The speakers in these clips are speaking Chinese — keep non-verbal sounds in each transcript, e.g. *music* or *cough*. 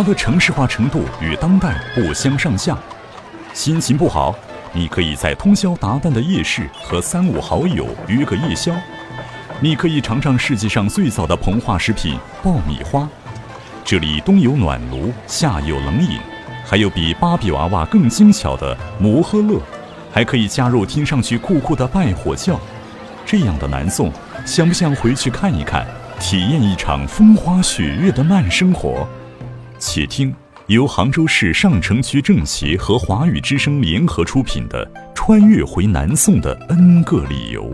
它的城市化程度与当代不相上下。心情不好，你可以在通宵达旦的夜市和三五好友约个夜宵。你可以尝尝世界上最早的膨化食品爆米花。这里冬有暖炉，夏有冷饮，还有比芭比娃娃更精巧的摩诃乐，还可以加入听上去酷酷的拜火教。这样的南宋，想不想回去看一看，体验一场风花雪月的慢生活？且听由杭州市上城区政协和华语之声联合出品的《穿越回南宋的 N 个理由》。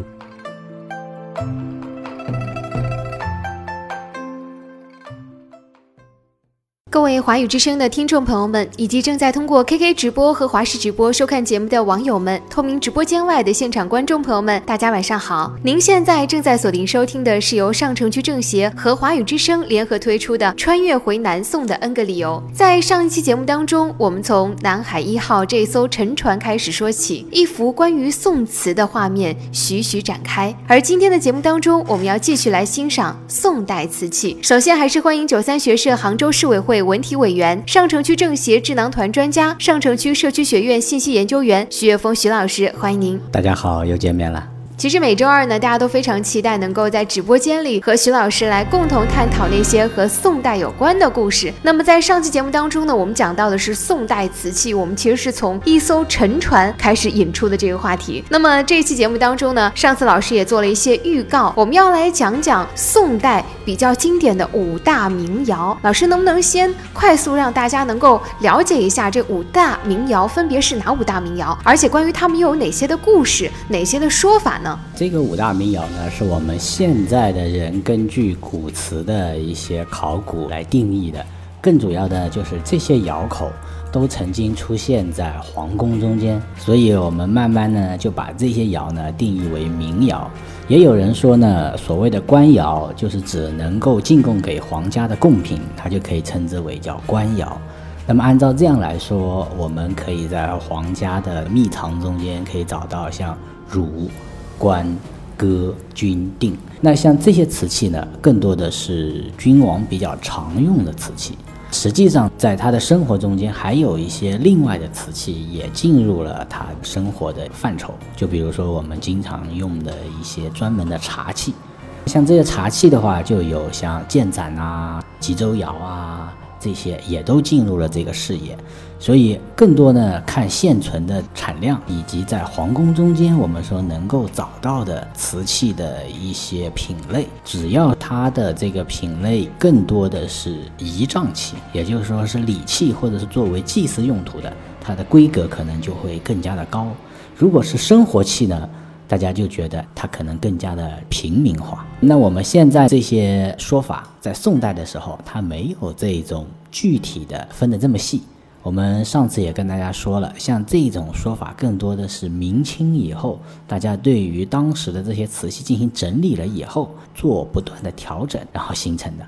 位华语之声的听众朋友们，以及正在通过 KK 直播和华视直播收看节目的网友们，透明直播间外的现场观众朋友们，大家晚上好！您现在正在锁定收听的是由上城区政协和华语之声联合推出的《穿越回南宋的 N 个理由》。在上一期节目当中，我们从南海一号这艘沉船开始说起，一幅关于宋词的画面徐徐展开。而今天的节目当中，我们要继续来欣赏宋代瓷器。首先，还是欢迎九三学社杭州市委会。文体委员、上城区政协智囊团专家、上城区社区学院信息研究员徐月峰徐老师，欢迎您！大家好，又见面了。其实每周二呢，大家都非常期待能够在直播间里和徐老师来共同探讨那些和宋代有关的故事。那么在上期节目当中呢，我们讲到的是宋代瓷器，我们其实是从一艘沉船开始引出的这个话题。那么这期节目当中呢，上次老师也做了一些预告，我们要来讲讲宋代比较经典的五大名窑。老师能不能先快速让大家能够了解一下这五大名窑分别是哪五大名窑，而且关于他们又有哪些的故事，哪些的说法？这个五大名窑呢，是我们现在的人根据古瓷的一些考古来定义的。更主要的就是这些窑口都曾经出现在皇宫中间，所以我们慢慢呢就把这些窑呢定义为名窑。也有人说呢，所谓的官窑就是指能够进贡给皇家的贡品，它就可以称之为叫官窑。那么按照这样来说，我们可以在皇家的秘藏中间可以找到像汝。官、歌、钧、定，那像这些瓷器呢，更多的是君王比较常用的瓷器。实际上，在他的生活中间，还有一些另外的瓷器也进入了他生活的范畴。就比如说，我们经常用的一些专门的茶器，像这些茶器的话，就有像建盏啊、吉州窑啊。这些也都进入了这个视野，所以更多呢看现存的产量，以及在皇宫中间我们说能够找到的瓷器的一些品类，只要它的这个品类更多的是仪仗器，也就是说是礼器或者是作为祭祀用途的，它的规格可能就会更加的高。如果是生活器呢？大家就觉得它可能更加的平民化。那我们现在这些说法，在宋代的时候，它没有这种具体的分得这么细。我们上次也跟大家说了，像这种说法，更多的是明清以后，大家对于当时的这些瓷器进行整理了以后，做不断的调整，然后形成的。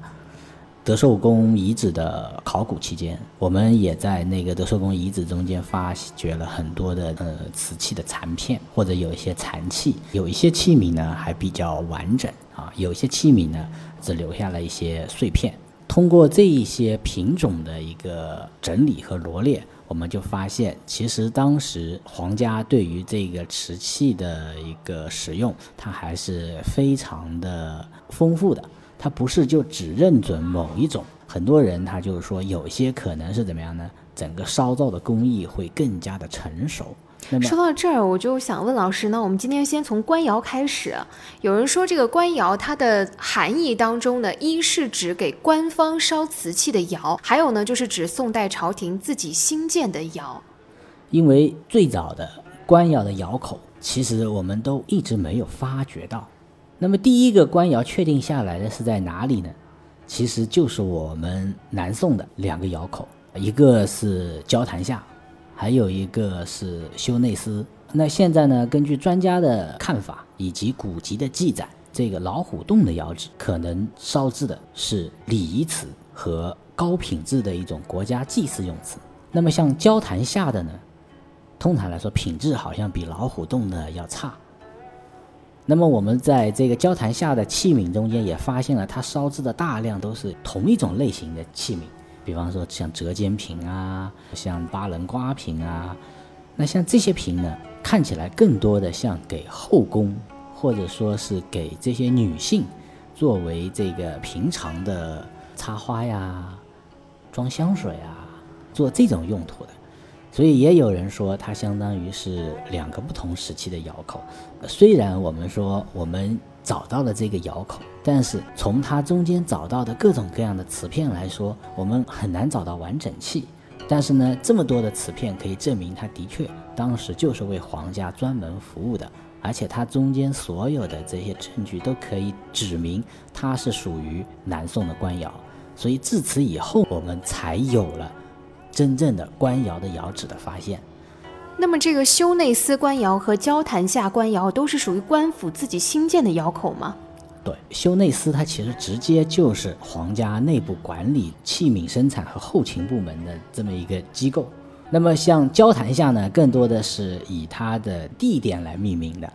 德寿宫遗址的考古期间，我们也在那个德寿宫遗址中间发掘了很多的呃瓷器的残片，或者有一些残器，有一些器皿呢还比较完整啊，有一些器皿呢只留下了一些碎片。通过这一些品种的一个整理和罗列，我们就发现，其实当时皇家对于这个瓷器的一个使用，它还是非常的丰富的。它不是就只认准某一种，很多人他就是说有些可能是怎么样呢？整个烧造的工艺会更加的成熟。说到这儿，我就想问老师，那我们今天先从官窑开始。有人说这个官窑它的含义当中呢，一是指给官方烧瓷器的窑，还有呢就是指宋代朝廷自己新建的窑。因为最早的官窑的窑口，其实我们都一直没有发掘到。那么第一个官窑确定下来的是在哪里呢？其实就是我们南宋的两个窑口，一个是焦坛下，还有一个是修内司。那现在呢，根据专家的看法以及古籍的记载，这个老虎洞的窑址可能烧制的是礼仪瓷和高品质的一种国家祭祀用瓷。那么像交坛下的呢，通常来说品质好像比老虎洞的要差。那么我们在这个交坛下的器皿中间也发现了，它烧制的大量都是同一种类型的器皿，比方说像折尖瓶啊，像八棱瓜瓶啊，那像这些瓶呢，看起来更多的像给后宫，或者说是给这些女性作为这个平常的插花呀、装香水啊，做这种用途的。所以也有人说，它相当于是两个不同时期的窑口。虽然我们说我们找到了这个窑口，但是从它中间找到的各种各样的瓷片来说，我们很难找到完整器。但是呢，这么多的瓷片可以证明它的确当时就是为皇家专门服务的，而且它中间所有的这些证据都可以指明它是属于南宋的官窑。所以自此以后，我们才有了。真正的官窑的窑址的发现，那么这个修内司官窑和交坛下官窑都是属于官府自己新建的窑口吗？对，修内司它其实直接就是皇家内部管理器皿生产和后勤部门的这么一个机构。那么像交坛下呢，更多的是以它的地点来命名的，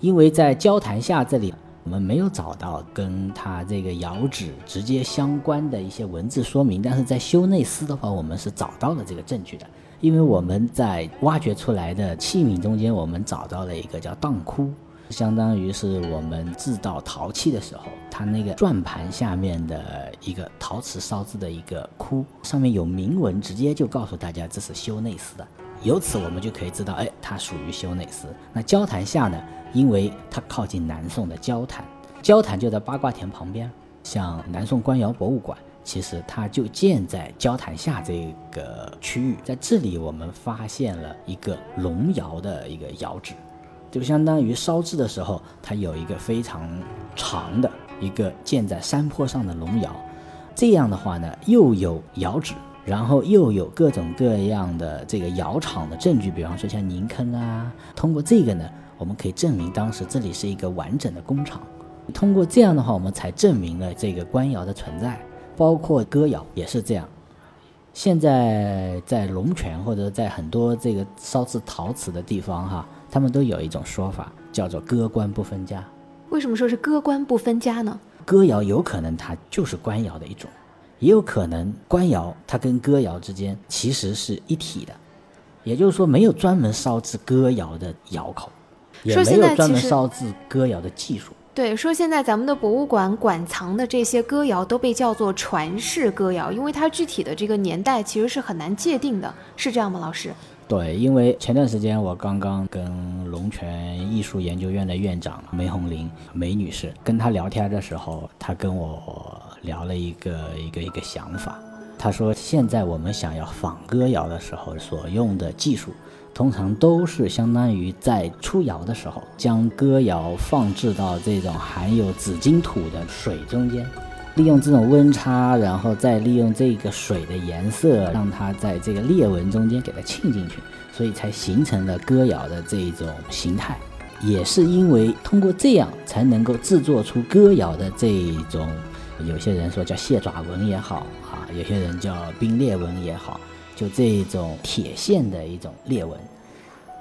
因为在交坛下这里。我们没有找到跟它这个窑址直接相关的一些文字说明，但是在修内司的话，我们是找到了这个证据的，因为我们在挖掘出来的器皿中间，我们找到了一个叫当窟，相当于是我们制造陶器的时候，它那个转盘下面的一个陶瓷烧制的一个窟，上面有铭文，直接就告诉大家这是修内司的。由此我们就可以知道，哎，它属于修内司。那交坛下呢？因为它靠近南宋的交坛，交坛就在八卦田旁边。像南宋官窑博物馆，其实它就建在交坛下这个区域。在这里，我们发现了一个龙窑的一个窑址，就相当于烧制的时候，它有一个非常长的一个建在山坡上的龙窑。这样的话呢，又有窑址。然后又有各种各样的这个窑厂的证据，比方说像泥坑啊。通过这个呢，我们可以证明当时这里是一个完整的工厂。通过这样的话，我们才证明了这个官窑的存在，包括哥窑也是这样。现在在龙泉或者在很多这个烧制陶瓷的地方哈，他们都有一种说法，叫做歌官不分家。为什么说是歌官不分家呢？歌谣有可能它就是官窑的一种。也有可能官窑它跟歌谣之间其实是一体的，也就是说没有专门烧制歌谣的窑口，也没有专门烧制歌谣的技术。对，说现在咱们的博物馆馆藏的这些歌谣都被叫做传世歌谣，因为它具体的这个年代其实是很难界定的，是这样吗，老师？对，因为前段时间我刚刚跟龙泉艺术研究院的院长梅红林梅女士跟她聊天的时候，她跟我。聊了一个一个一个想法，她说现在我们想要仿歌谣的时候所用的技术，通常都是相当于在出窑的时候将歌谣放置到这种含有紫金土的水中间，利用这种温差，然后再利用这个水的颜色，让它在这个裂纹中间给它沁进去，所以才形成了歌谣的这种形态。也是因为通过这样才能够制作出歌谣的这种。有些人说叫蟹爪纹也好啊，有些人叫冰裂纹也好，就这种铁线的一种裂纹，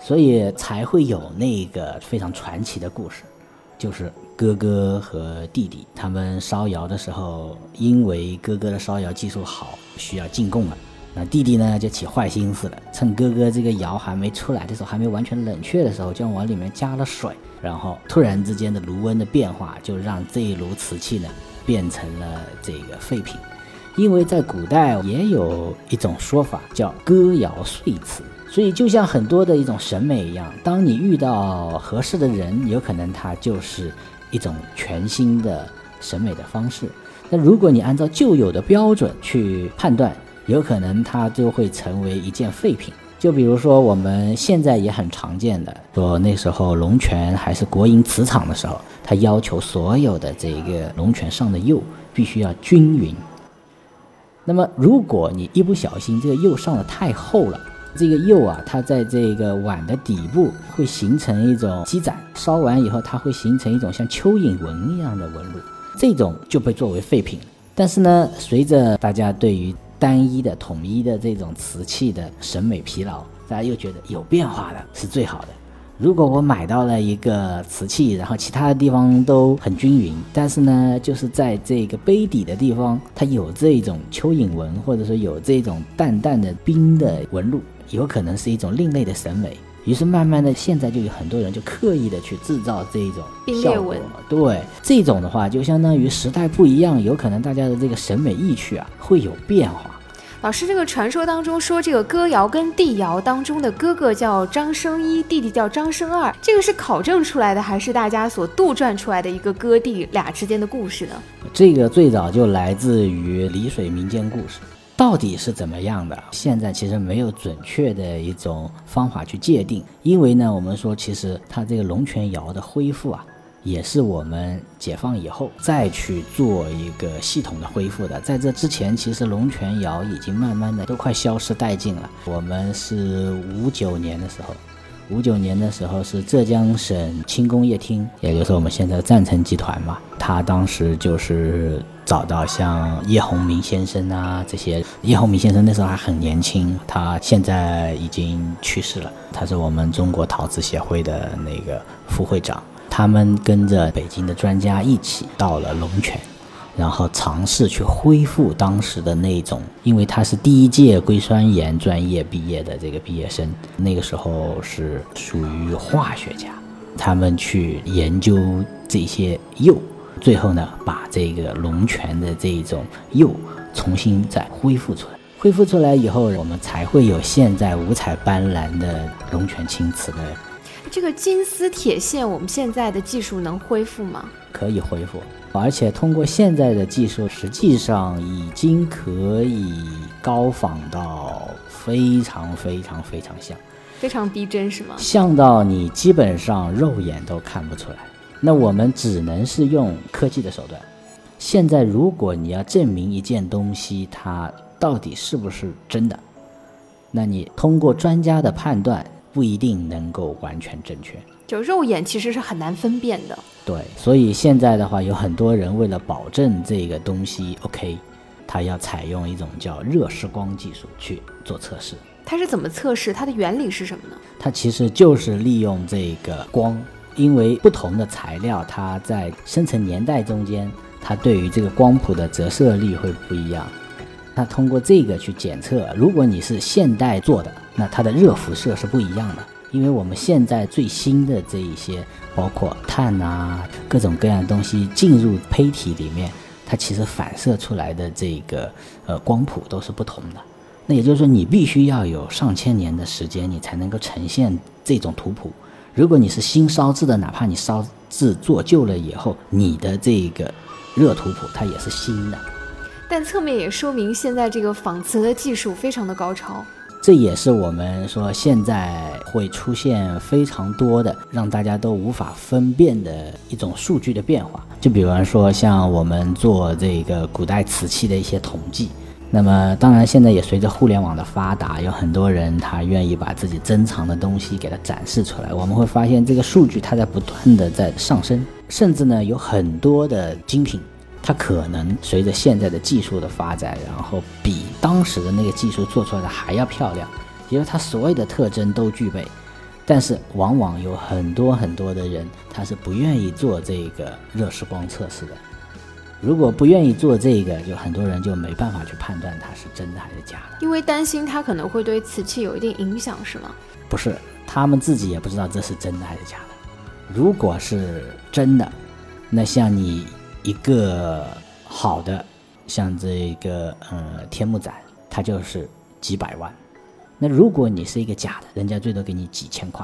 所以才会有那个非常传奇的故事，就是哥哥和弟弟他们烧窑的时候，因为哥哥的烧窑技术好，需要进贡了，那弟弟呢就起坏心思了，趁哥哥这个窑还没出来的时候，还没完全冷却的时候，就往里面加了水，然后突然之间的炉温的变化，就让这一炉瓷器呢。变成了这个废品，因为在古代也有一种说法叫歌谣碎瓷，所以就像很多的一种审美一样，当你遇到合适的人，有可能他就是一种全新的审美的方式。那如果你按照旧有的标准去判断，有可能它就会成为一件废品。就比如说我们现在也很常见的，说那时候龙泉还是国营瓷厂的时候。它要求所有的这个龙泉上的釉必须要均匀。那么，如果你一不小心这个釉上的太厚了，这个釉啊，它在这个碗的底部会形成一种积攒，烧完以后它会形成一种像蚯蚓纹一样的纹路，这种就被作为废品。但是呢，随着大家对于单一的、统一的这种瓷器的审美疲劳，大家又觉得有变化的是最好的。如果我买到了一个瓷器，然后其他的地方都很均匀，但是呢，就是在这个杯底的地方，它有这种蚯蚓纹，或者说有这种淡淡的冰的纹路，有可能是一种另类的审美。于是慢慢的，现在就有很多人就刻意的去制造这一种效果。对，这种的话就相当于时代不一样，有可能大家的这个审美意趣啊会有变化。老师，这个传说当中说，这个歌谣跟帝谣当中的哥哥叫张生一，弟弟叫张生二，这个是考证出来的，还是大家所杜撰出来的一个哥弟俩之间的故事呢？这个最早就来自于丽水民间故事，到底是怎么样的？现在其实没有准确的一种方法去界定，因为呢，我们说其实它这个龙泉窑的恢复啊。也是我们解放以后再去做一个系统的恢复的。在这之前，其实龙泉窑已经慢慢的都快消失殆尽了。我们是五九年的时候，五九年的时候是浙江省轻工业厅，也就是我们现在的赞成集团嘛。他当时就是找到像叶宏明先生啊这些。叶宏明先生那时候还很年轻，他现在已经去世了。他是我们中国陶瓷协会的那个副会长。他们跟着北京的专家一起到了龙泉，然后尝试去恢复当时的那种，因为他是第一届硅酸盐专业毕业的这个毕业生，那个时候是属于化学家，他们去研究这些釉，最后呢，把这个龙泉的这种釉重新再恢复出来，恢复出来以后，我们才会有现在五彩斑斓的龙泉青瓷的。这个金丝铁线，我们现在的技术能恢复吗？可以恢复，而且通过现在的技术，实际上已经可以高仿到非常非常非常像，非常逼真，是吗？像到你基本上肉眼都看不出来。那我们只能是用科技的手段。现在，如果你要证明一件东西它到底是不是真的，那你通过专家的判断。不一定能够完全正确，就肉眼其实是很难分辨的。对，所以现在的话，有很多人为了保证这个东西 OK，他要采用一种叫热释光技术去做测试。它是怎么测试？它的原理是什么呢？它其实就是利用这个光，因为不同的材料，它在生成年代中间，它对于这个光谱的折射力会不一样。它通过这个去检测，如果你是现代做的，那它的热辐射是不一样的。因为我们现在最新的这一些，包括碳啊，各种各样的东西进入胚体里面，它其实反射出来的这个呃光谱都是不同的。那也就是说，你必须要有上千年的时间，你才能够呈现这种图谱。如果你是新烧制的，哪怕你烧制做旧了以后，你的这个热图谱它也是新的。但侧面也说明现在这个仿瓷的技术非常的高超，这也是我们说现在会出现非常多的让大家都无法分辨的一种数据的变化。就比方说像我们做这个古代瓷器的一些统计，那么当然现在也随着互联网的发达，有很多人他愿意把自己珍藏的东西给它展示出来。我们会发现这个数据它在不断的在上升，甚至呢有很多的精品。它可能随着现在的技术的发展，然后比当时的那个技术做出来的还要漂亮，因为它所有的特征都具备。但是往往有很多很多的人，他是不愿意做这个热释光测试的。如果不愿意做这个，就很多人就没办法去判断它是真的还是假的，因为担心它可能会对瓷器有一定影响，是吗？不是，他们自己也不知道这是真的还是假的。如果是真的，那像你。一个好的，像这个呃天目盏，它就是几百万。那如果你是一个假的，人家最多给你几千块。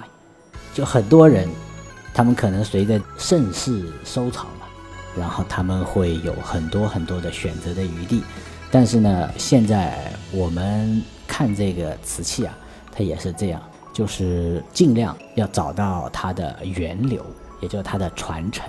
就很多人，他们可能随着盛世收藏嘛，然后他们会有很多很多的选择的余地。但是呢，现在我们看这个瓷器啊，它也是这样，就是尽量要找到它的源流，也就是它的传承。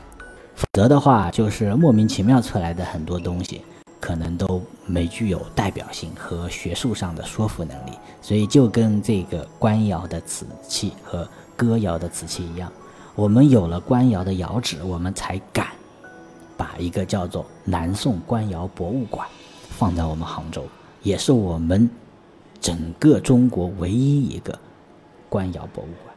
否则的话，就是莫名其妙出来的很多东西，可能都没具有代表性和学术上的说服能力。所以就跟这个官窑的瓷器和哥窑的瓷器一样，我们有了官窑的窑址，我们才敢把一个叫做南宋官窑博物馆放在我们杭州，也是我们整个中国唯一一个官窑博物馆。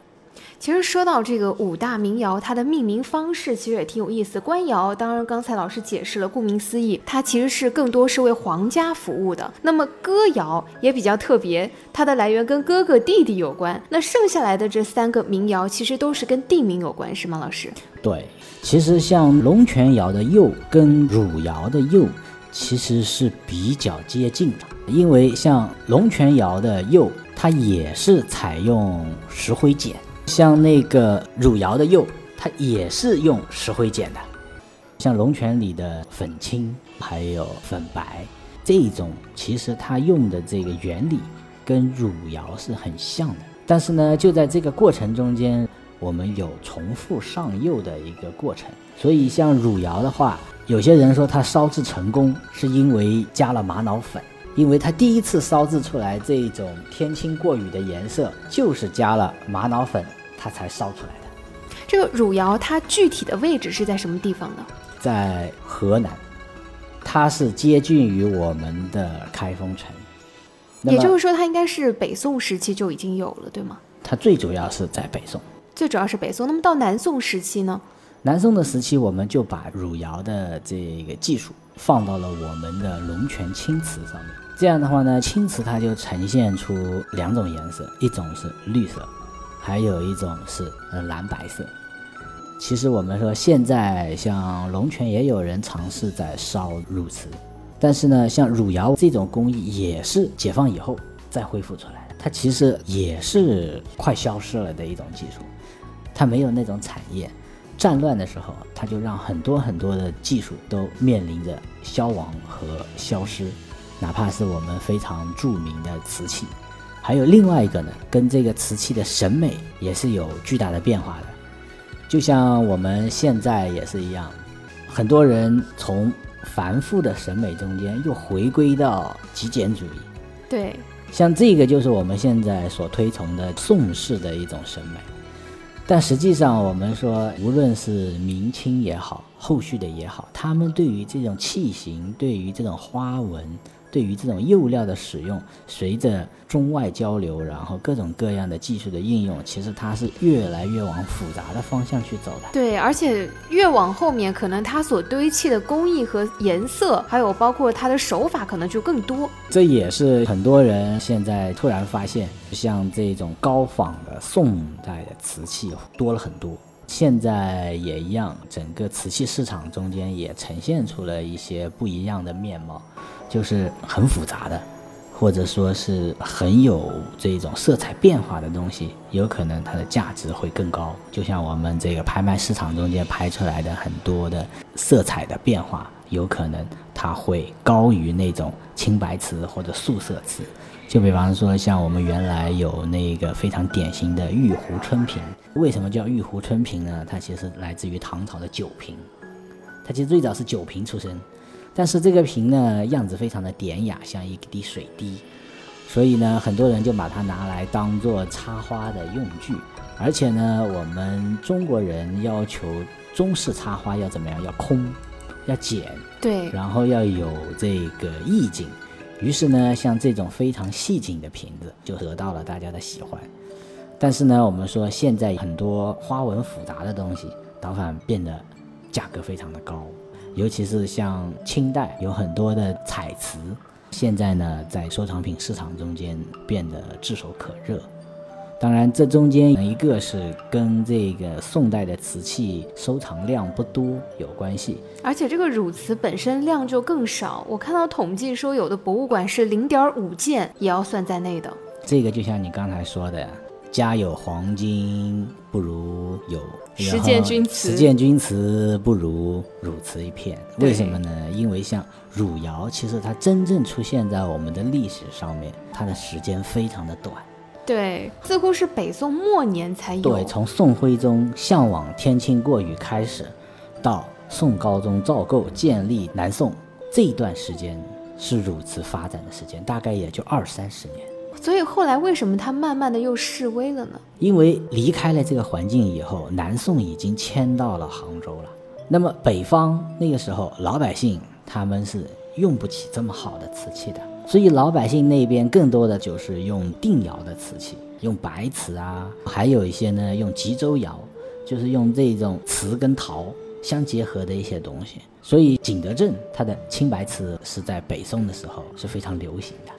其实说到这个五大名窑，它的命名方式其实也挺有意思。官窑，当然刚才老师解释了，顾名思义，它其实是更多是为皇家服务的。那么歌窑也比较特别，它的来源跟哥哥弟弟有关。那剩下来的这三个名窑，其实都是跟地名有关，是吗，老师？对，其实像龙泉窑的釉跟汝窑的釉其实是比较接近的，因为像龙泉窑的釉，它也是采用石灰碱。像那个汝窑的釉，它也是用石灰碱的。像龙泉里的粉青还有粉白这种，其实它用的这个原理跟汝窑是很像的。但是呢，就在这个过程中间，我们有重复上釉的一个过程。所以像汝窑的话，有些人说它烧制成功是因为加了玛瑙粉，因为它第一次烧制出来这一种天青过雨的颜色，就是加了玛瑙粉。它才烧出来的。这个汝窑它具体的位置是在什么地方呢？在河南，它是接近于我们的开封城。也就是说，它应该是北宋时期就已经有了，对吗？它最主要是在北宋。最主要是北宋。那么到南宋时期呢？南宋的时期，我们就把汝窑的这个技术放到了我们的龙泉青瓷上面。这样的话呢，青瓷它就呈现出两种颜色，一种是绿色。还有一种是呃蓝白色。其实我们说现在像龙泉也有人尝试在烧汝瓷，但是呢，像汝窑这种工艺也是解放以后再恢复出来的，它其实也是快消失了的一种技术，它没有那种产业。战乱的时候，它就让很多很多的技术都面临着消亡和消失，哪怕是我们非常著名的瓷器。还有另外一个呢，跟这个瓷器的审美也是有巨大的变化的，就像我们现在也是一样，很多人从繁复的审美中间又回归到极简主义。对，像这个就是我们现在所推崇的宋式的一种审美，但实际上我们说，无论是明清也好，后续的也好，他们对于这种器型，对于这种花纹。对于这种釉料的使用，随着中外交流，然后各种各样的技术的应用，其实它是越来越往复杂的方向去走的。对，而且越往后面，可能它所堆砌的工艺和颜色，还有包括它的手法，可能就更多。这也是很多人现在突然发现，像这种高仿的宋代的瓷器多了很多。现在也一样，整个瓷器市场中间也呈现出了一些不一样的面貌。就是很复杂的，或者说是很有这种色彩变化的东西，有可能它的价值会更高。就像我们这个拍卖市场中间拍出来的很多的色彩的变化，有可能它会高于那种青白瓷或者素色瓷。就比方说，像我们原来有那个非常典型的玉壶春瓶，为什么叫玉壶春瓶呢？它其实来自于唐朝的酒瓶，它其实最早是酒瓶出身。但是这个瓶呢，样子非常的典雅，像一滴水滴，所以呢，很多人就把它拿来当做插花的用具。而且呢，我们中国人要求中式插花要怎么样？要空，要简，对，然后要有这个意境。于是呢，像这种非常细颈的瓶子就得到了大家的喜欢。但是呢，我们说现在很多花纹复杂的东西，倒反变得价格非常的高。尤其是像清代有很多的彩瓷，现在呢在收藏品市场中间变得炙手可热。当然，这中间一个是跟这个宋代的瓷器收藏量不多有关系，而且这个汝瓷本身量就更少。我看到统计说，有的博物馆是零点五件也要算在内的。这个就像你刚才说的。家有黄金不如有十件钧瓷，十件钧瓷不如汝瓷一片。为什么呢？因为像汝窑，其实它真正出现在我们的历史上面，它的时间非常的短。对，似乎是北宋末年才有。对，从宋徽宗向往天青过雨开始，到宋高宗赵构建立南宋这一段时间，是汝瓷发展的时间，大概也就二三十年。所以后来为什么他慢慢的又示威了呢？因为离开了这个环境以后，南宋已经迁到了杭州了。那么北方那个时候老百姓他们是用不起这么好的瓷器的，所以老百姓那边更多的就是用定窑的瓷器。用白瓷啊，还有一些呢用吉州窑，就是用这种瓷跟陶相结合的一些东西。所以景德镇它的青白瓷是在北宋的时候是非常流行的。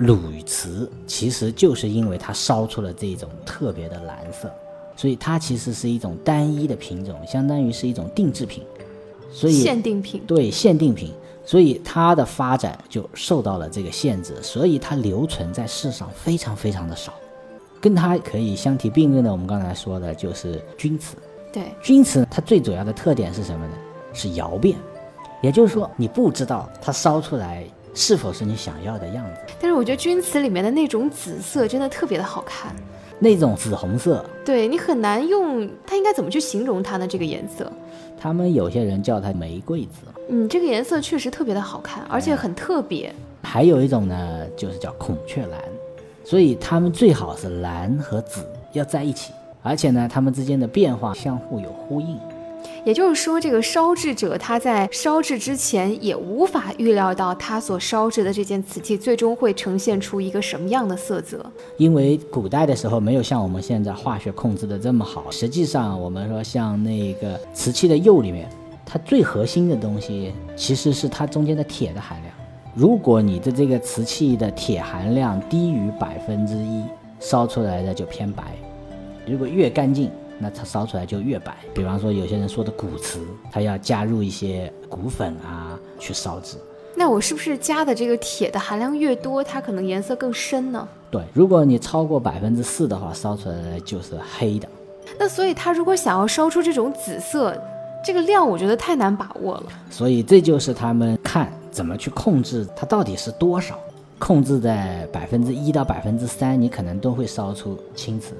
鲁瓷其实就是因为它烧出了这种特别的蓝色，所以它其实是一种单一的品种，相当于是一种定制品。所以限定品对限定品，所以它的发展就受到了这个限制，所以它留存在世上非常非常的少。跟它可以相提并论的，我们刚才说的就是钧瓷。对，钧瓷它最主要的特点是什么呢？是窑变，也就是说你不知道它烧出来是否是你想要的样子。但是我觉得钧瓷里面的那种紫色真的特别的好看，那种紫红色，对你很难用它应该怎么去形容它呢？这个颜色，他们有些人叫它玫瑰紫，嗯，这个颜色确实特别的好看，而且很特别。还有一种呢，就是叫孔雀蓝，所以它们最好是蓝和紫要在一起，而且呢，它们之间的变化相互有呼应。也就是说，这个烧制者他在烧制之前也无法预料到他所烧制的这件瓷器最终会呈现出一个什么样的色泽。因为古代的时候没有像我们现在化学控制的这么好。实际上，我们说像那个瓷器的釉里面，它最核心的东西其实是它中间的铁的含量。如果你的这个瓷器的铁含量低于百分之一，烧出来的就偏白；如果越干净，那它烧出来就越白。比方说，有些人说的古瓷，它要加入一些骨粉啊去烧制。那我是不是加的这个铁的含量越多，它可能颜色更深呢？对，如果你超过百分之四的话，烧出来的就是黑的。那所以，它如果想要烧出这种紫色，这个量我觉得太难把握了。所以这就是他们看怎么去控制它到底是多少，控制在百分之一到百分之三，你可能都会烧出青瓷。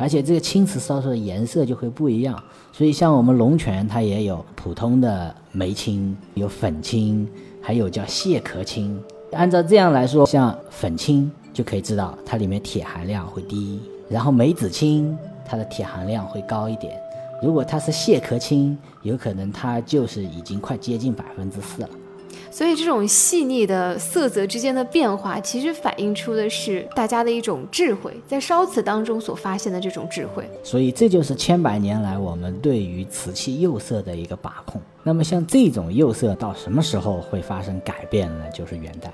而且这个青瓷烧出的颜色就会不一样，所以像我们龙泉，它也有普通的梅青，有粉青，还有叫蟹壳青。按照这样来说，像粉青就可以知道它里面铁含量会低，然后梅子青它的铁含量会高一点。如果它是蟹壳青，有可能它就是已经快接近百分之四了。所以，这种细腻的色泽之间的变化，其实反映出的是大家的一种智慧，在烧瓷当中所发现的这种智慧。所以，这就是千百年来我们对于瓷器釉色的一个把控。那么，像这种釉色到什么时候会发生改变呢？就是元代，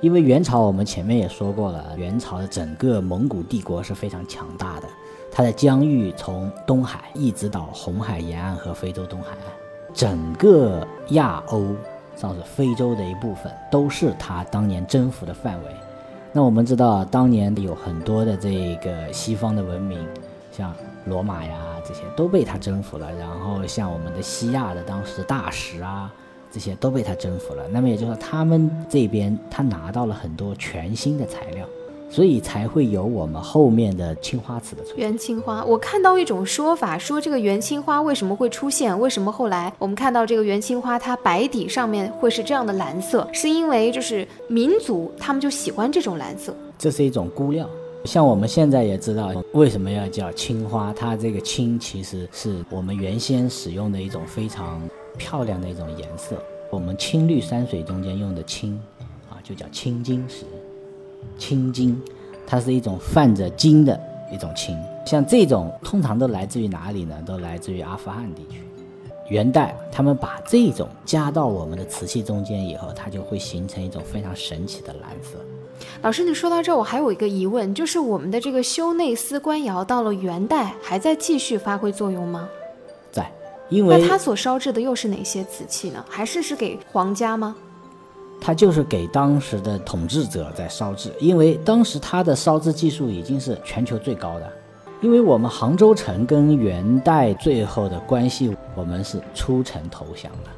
因为元朝我们前面也说过了，元朝的整个蒙古帝国是非常强大的，它的疆域从东海一直到红海沿岸和非洲东海岸，整个亚欧。像是非洲的一部分，都是他当年征服的范围。那我们知道，当年有很多的这个西方的文明，像罗马呀这些都被他征服了。然后像我们的西亚的当时大食啊，这些都被他征服了。那么也就是说，他们这边他拿到了很多全新的材料。所以才会有我们后面的青花瓷的出现。元青花，我看到一种说法，说这个元青花为什么会出现？为什么后来我们看到这个元青花，它白底上面会是这样的蓝色？是因为就是民族他们就喜欢这种蓝色。这是一种估料。像我们现在也知道为什么要叫青花，它这个青其实是我们原先使用的一种非常漂亮的一种颜色。我们青绿山水中间用的青，啊，就叫青金石。青金，它是一种泛着金的一种青，像这种通常都来自于哪里呢？都来自于阿富汗地区。元代他们把这种加到我们的瓷器中间以后，它就会形成一种非常神奇的蓝色。老师，你说到这，我还有一个疑问，就是我们的这个修内司官窑到了元代还在继续发挥作用吗？在，因为那它所烧制的又是哪些瓷器呢？还是是给皇家吗？他就是给当时的统治者在烧制，因为当时他的烧制技术已经是全球最高的。因为我们杭州城跟元代最后的关系，我们是出城投降的，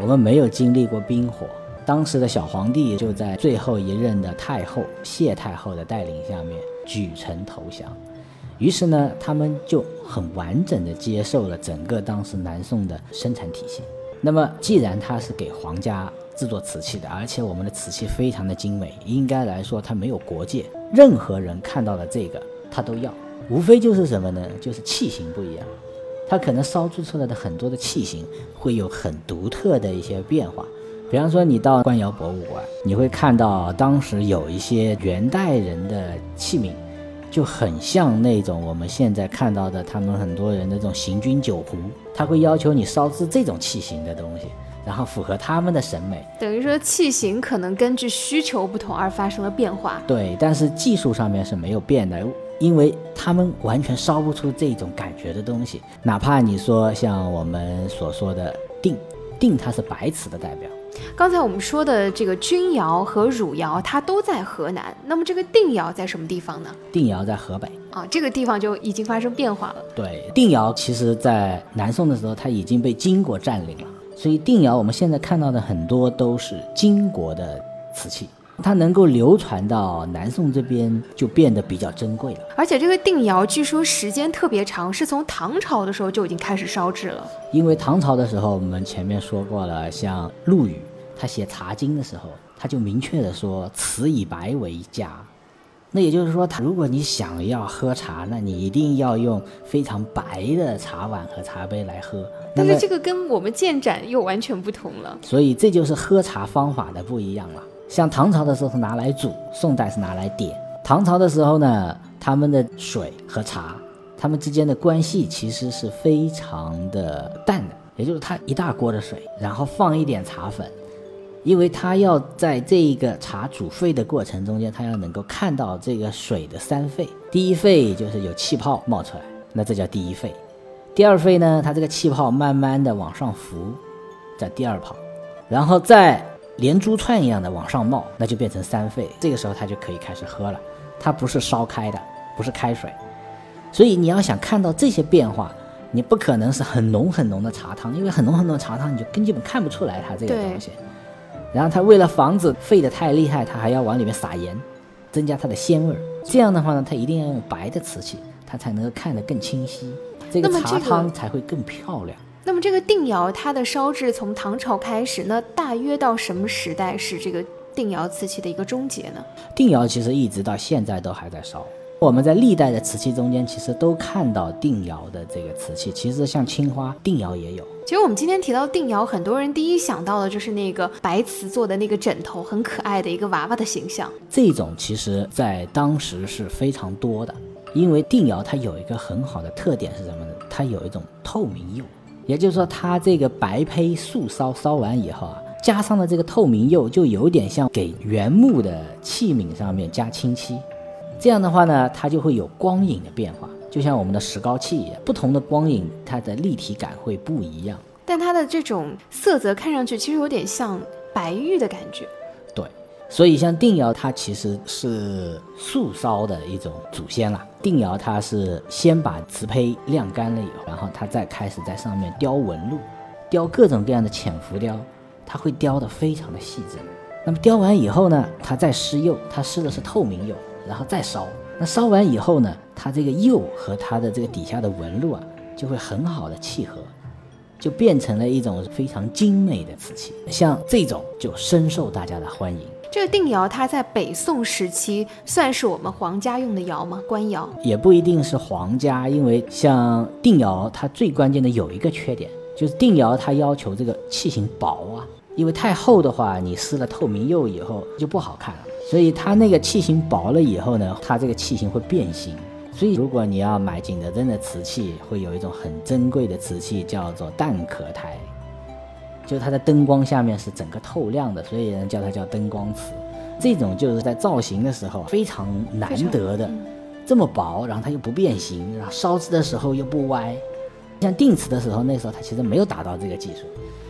我们没有经历过冰火。当时的小皇帝就在最后一任的太后谢太后的带领下面举城投降，于是呢，他们就很完整的接受了整个当时南宋的生产体系。那么，既然他是给皇家制作瓷器的，而且我们的瓷器非常的精美，应该来说它没有国界，任何人看到了这个他都要。无非就是什么呢？就是器型不一样，它可能烧制出来的很多的器型会有很独特的一些变化。比方说，你到官窑博物馆，你会看到当时有一些元代人的器皿，就很像那种我们现在看到的他们很多人的这种行军酒壶，他会要求你烧制这种器型的东西，然后符合他们的审美。等于说器型可能根据需求不同而发生了变化。对，但是技术上面是没有变的，因为他们完全烧不出这种感觉的东西。哪怕你说像我们所说的定定，它是白瓷的代表。刚才我们说的这个钧窑和汝窑，它都在河南。那么这个定窑在什么地方呢？定窑在河北啊，这个地方就已经发生变化了。对，定窑其实在南宋的时候，它已经被金国占领了，所以定窑我们现在看到的很多都是金国的瓷器。它能够流传到南宋这边，就变得比较珍贵了。而且这个定窑据说时间特别长，是从唐朝的时候就已经开始烧制了。因为唐朝的时候，我们前面说过了，像陆羽他写《茶经》的时候，他就明确的说“瓷以白为佳”。那也就是说，他如果你想要喝茶，那你一定要用非常白的茶碗和茶杯来喝。但是这个跟我们建盏又完全不同了。所以这就是喝茶方法的不一样了。像唐朝的时候是拿来煮，宋代是拿来点。唐朝的时候呢，他们的水和茶，他们之间的关系其实是非常的淡的，也就是他一大锅的水，然后放一点茶粉，因为他要在这一个茶煮沸的过程中间，他要能够看到这个水的三沸。第一沸就是有气泡冒出来，那这叫第一沸。第二沸呢，它这个气泡慢慢的往上浮，叫第二泡，然后再。连珠串一样的往上冒，那就变成三沸。这个时候它就可以开始喝了。它不是烧开的，不是开水。所以你要想看到这些变化，你不可能是很浓很浓的茶汤，因为很浓很浓的茶汤你就根本看不出来它这个东西。然后他为了防止沸得太厉害，他还要往里面撒盐，增加它的鲜味儿。这样的话呢，他一定要用白的瓷器，它才能够看得更清晰，这个茶汤才会更漂亮。那么这个定窑它的烧制从唐朝开始，那大约到什么时代是这个定窑瓷器的一个终结呢？定窑其实一直到现在都还在烧。我们在历代的瓷器中间，其实都看到定窑的这个瓷器。其实像青花定窑也有。其实我们今天提到定窑，很多人第一想到的就是那个白瓷做的那个枕头，很可爱的一个娃娃的形象。这种其实在当时是非常多的，因为定窑它有一个很好的特点是什么呢？它有一种透明釉。也就是说，它这个白胚素烧烧完以后啊，加上了这个透明釉，就有点像给原木的器皿上面加清漆。这样的话呢，它就会有光影的变化，就像我们的石膏器一样，不同的光影，它的立体感会不一样。但它的这种色泽看上去其实有点像白玉的感觉。对所以，像定窑，它其实是素烧的一种祖先了。定窑它是先把瓷胚晾干了以后，然后它再开始在上面雕纹路，雕各种各样的浅浮雕，它会雕得非常的细致。那么雕完以后呢，它再施釉，它施的是透明釉，然后再烧。那烧完以后呢，它这个釉和它的这个底下的纹路啊，就会很好的契合，就变成了一种非常精美的瓷器。像这种就深受大家的欢迎。这个定窑，它在北宋时期算是我们皇家用的窑吗？官窑也不一定是皇家，因为像定窑，它最关键的有一个缺点，就是定窑它要求这个器型薄啊，因为太厚的话，你施了透明釉以后就不好看了。所以它那个器型薄了以后呢，它这个器型会变形。所以如果你要买景德镇的瓷器，会有一种很珍贵的瓷器，叫做蛋壳胎。就它的灯光下面是整个透亮的，所以人叫它叫灯光瓷。这种就是在造型的时候非常难得的，这么薄，然后它又不变形，然后烧制的时候又不歪。像定瓷的时候，那时候它其实没有达到这个技术。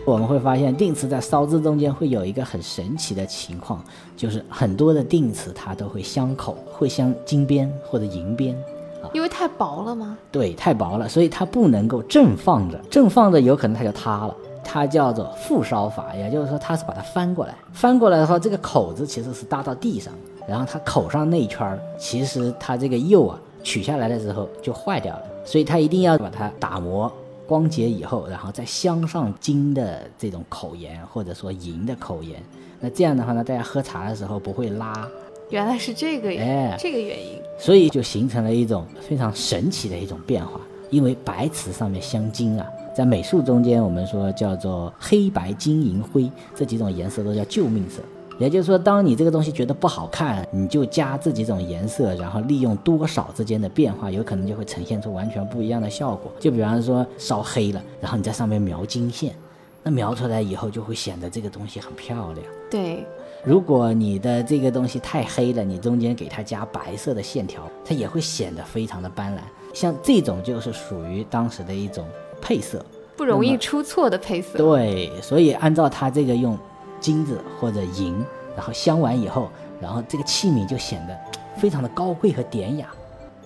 我们会发现定瓷在烧制中间会有一个很神奇的情况，就是很多的定瓷它都会镶口，会镶金边或者银边啊，因为太薄了吗？对，太薄了，所以它不能够正放着，正放着有可能它就塌了。它叫做复烧法，也就是说，它是把它翻过来，翻过来的话，这个口子其实是搭到地上，然后它口上那一圈儿，其实它这个釉啊取下来的时候就坏掉了，所以它一定要把它打磨光洁以后，然后再镶上金的这种口沿或者说银的口沿，那这样的话呢，大家喝茶的时候不会拉。原来是这个，哎，这个原因，所以就形成了一种非常神奇的一种变化，因为白瓷上面镶金啊。在美术中间，我们说叫做黑白金银灰这几种颜色都叫救命色。也就是说，当你这个东西觉得不好看，你就加这几种颜色，然后利用多少之间的变化，有可能就会呈现出完全不一样的效果。就比方说烧黑了，然后你在上面描金线，那描出来以后就会显得这个东西很漂亮。对，如果你的这个东西太黑了，你中间给它加白色的线条，它也会显得非常的斑斓。像这种就是属于当时的一种配色，不容易出错的配色。对，所以按照它这个用金子或者银，然后镶完以后，然后这个器皿就显得 *tsk* 非常的高贵和典雅。